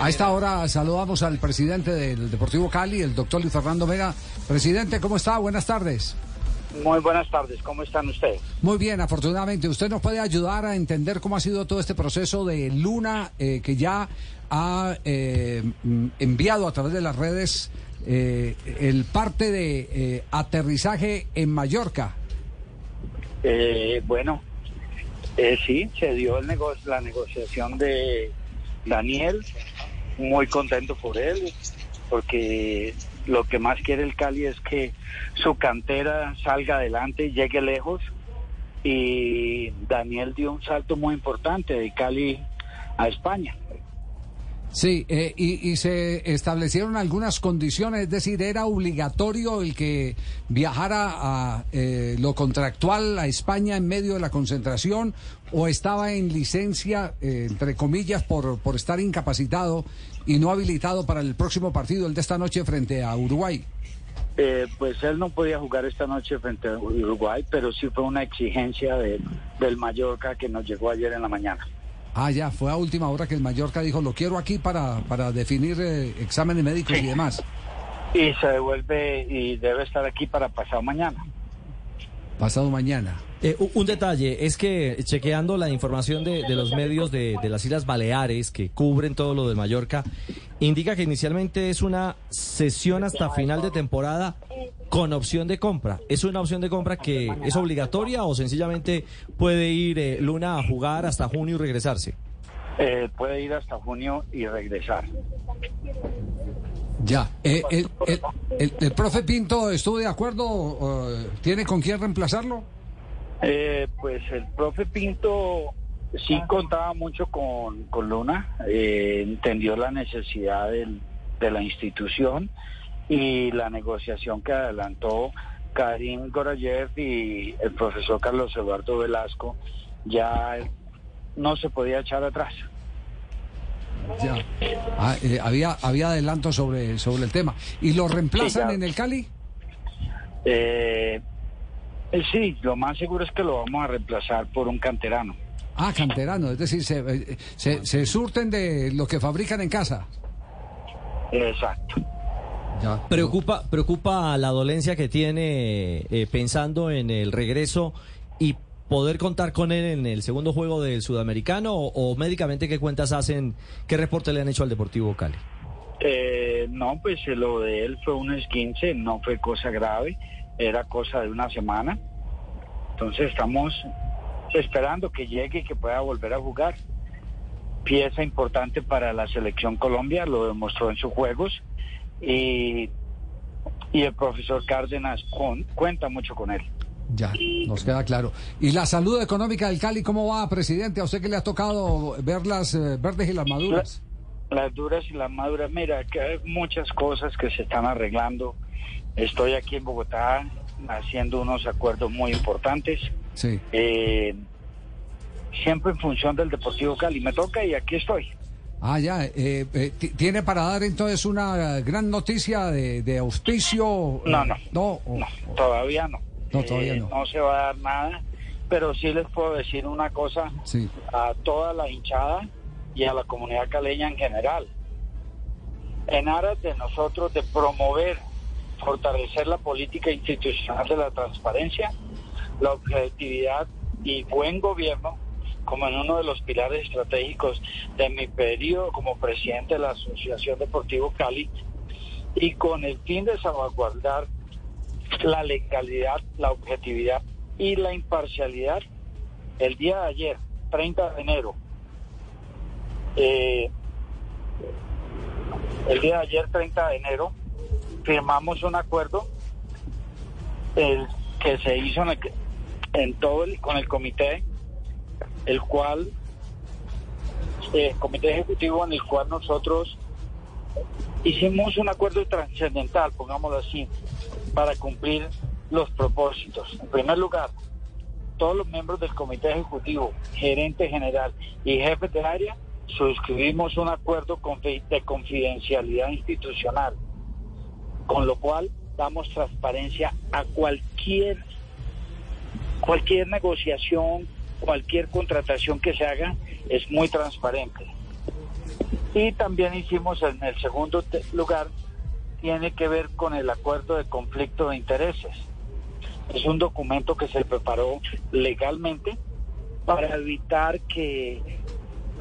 A esta hora saludamos al presidente del Deportivo Cali, el doctor Luis Fernando Vega. Presidente, ¿cómo está? Buenas tardes. Muy buenas tardes, ¿cómo están ustedes? Muy bien, afortunadamente. ¿Usted nos puede ayudar a entender cómo ha sido todo este proceso de Luna eh, que ya ha eh, enviado a través de las redes eh, el parte de aterrizaje en Mallorca? bueno, sí, se dio el negocio, la negociación de Daniel, muy contento por él, porque lo que más quiere el Cali es que su cantera salga adelante y llegue lejos. Y Daniel dio un salto muy importante de Cali a España. Sí, eh, y, se establecieron algunas condiciones, es decir, era obligatorio el que viajara a eh, lo contractual a España en medio de la concentración o estaba en licencia, eh, entre comillas, por, por estar incapacitado y no habilitado para el próximo partido, el de esta noche frente a Uruguay. pues él no podía jugar esta noche frente a Uruguay, pero sí fue una exigencia de, del Mallorca que nos llegó ayer en la mañana. Ah, ya, fue a última hora que el Mallorca dijo, lo quiero aquí para, para definir eh, exámenes médicos y demás. Y se devuelve y debe estar aquí para pasado mañana. Pasado mañana. Eh, un detalle es que chequeando la información de, los medios de, las Islas Baleares que cubren todo lo del Mallorca, indica que inicialmente es una sesión hasta final de temporada con opción de compra. ¿Es una opción de compra que es obligatoria o sencillamente puede ir eh, Luna a jugar hasta junio y regresarse? Eh, puede ir hasta junio y regresar. Ya, el, el, profe Pinto estuvo de acuerdo? ¿Tiene con quién reemplazarlo? Eh, pues el profe Pinto sí contaba mucho con, con Luna, eh, entendió la necesidad de la institución y la negociación que adelantó Karim Gorayev y el profesor Carlos Eduardo Velasco ya no se podía echar atrás. Ya. Ah, eh, había, había adelanto sobre, sobre el tema. ¿Y lo reemplazan en el Cali? Eh, eh, sí, lo más seguro es que lo vamos a reemplazar por un canterano. Ah, canterano, es decir, se, eh, se, surten de lo que fabrican en casa. Exacto. Preocupa, preocupa la dolencia que tiene eh, pensando en el regreso y poder contar con él en el segundo juego del sudamericano o, médicamente qué cuentas hacen, qué reporte le han hecho al Deportivo Cali. no, pues lo de él fue un esquince, no fue cosa grave era cosa de una semana. Entonces estamos esperando que llegue y que pueda volver a jugar. Pieza importante para la selección Colombia, lo demostró en sus juegos y, y el profesor Cárdenas cuenta mucho con él. Ya, nos queda claro. ¿Y la salud económica del Cali cómo va, presidente? ¿A usted que le ha tocado ver las eh, verdes y las maduras? las duras y las maduras, mira, que hay muchas cosas que se están arreglando Estoy aquí en Bogotá haciendo unos acuerdos muy importantes. Sí. Eh, siempre en función del Deportivo Cali. Me toca y aquí estoy. Ah, ya. Eh, eh, ¿Tiene para dar entonces una gran noticia de, auspicio? No, no. No, todavía no. No, todavía no. no se va a dar nada, pero sí les puedo decir una cosa a toda la hinchada y a la comunidad caleña en general. En aras de nosotros de promover fortalecer la política institucional de la transparencia, la objetividad y buen gobierno como en uno de los pilares estratégicos de mi periodo como presidente de la Asociación Deportivo Cali y con el fin de salvaguardar la legalidad, la objetividad y la imparcialidad, el día de ayer, 30 de enero, eh, el día de ayer, 30 de enero, firmamos un acuerdo que se hizo en, todo el, con el comité, el cual, eh, comité ejecutivo en el cual nosotros hicimos un acuerdo trascendental, pongámoslo así, para cumplir los propósitos. En primer lugar, todos los miembros del comité ejecutivo, gerente general y jefe de área, suscribimos un acuerdo de confidencialidad institucional con lo cual damos transparencia a cualquier cualquier negociación, cualquier contratación que se haga es muy transparente. Y también hicimos en el segundo lugar, tiene que ver con el acuerdo de conflicto de intereses. Es un documento que se preparó legalmente para evitar que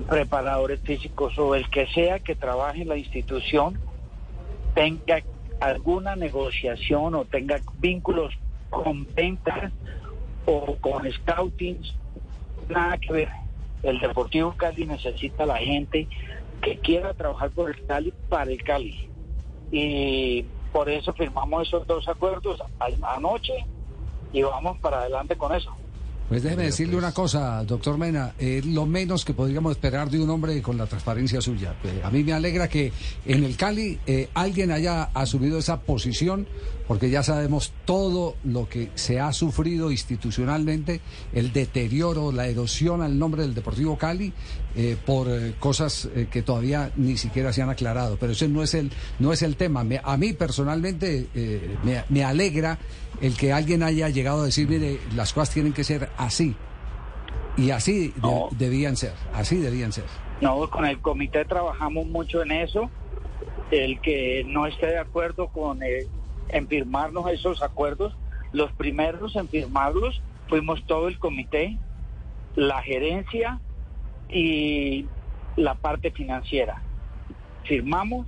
preparadores físicos o el que sea que trabaje en la institución tenga alguna negociación o tenga vínculos con ventas o con scouting, nada que ver. El Deportivo Cali necesita la gente que quiera trabajar por el Cali para el Cali. Y por eso firmamos esos dos acuerdos anoche y vamos para adelante con eso. Pues déjeme decirle una cosa, doctor Mena, lo menos que podríamos esperar de un hombre con la transparencia suya. Eh, a mí me alegra que en el Cali eh, alguien haya asumido esa posición, porque ya sabemos todo lo que se ha sufrido institucionalmente, el deterioro, la erosión al nombre del Deportivo Cali, eh, por cosas que todavía ni siquiera se han aclarado. Pero ese no es el, no es el tema. a mí personalmente me, me alegra el que alguien haya llegado a decir, mire, las cosas tienen que ser así. Y así debían ser, así debían ser. No, con el comité trabajamos mucho en eso. El que no esté de acuerdo con eh, en firmarnos esos acuerdos, los primeros en firmarlos fuimos todo el comité, la gerencia y la parte financiera. Firmamos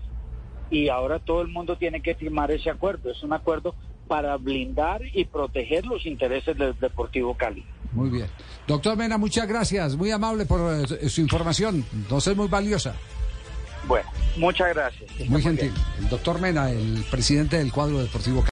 y ahora todo el mundo tiene que firmar ese acuerdo. Es un acuerdo para blindar y proteger los intereses del Deportivo Cali. Muy bien. Doctor Mena, muchas gracias. Muy amable por eh, su información. No es muy valiosa. Bueno, muchas gracias. Muy gentil. El doctor Mena, el presidente del cuadro deportivo Cali.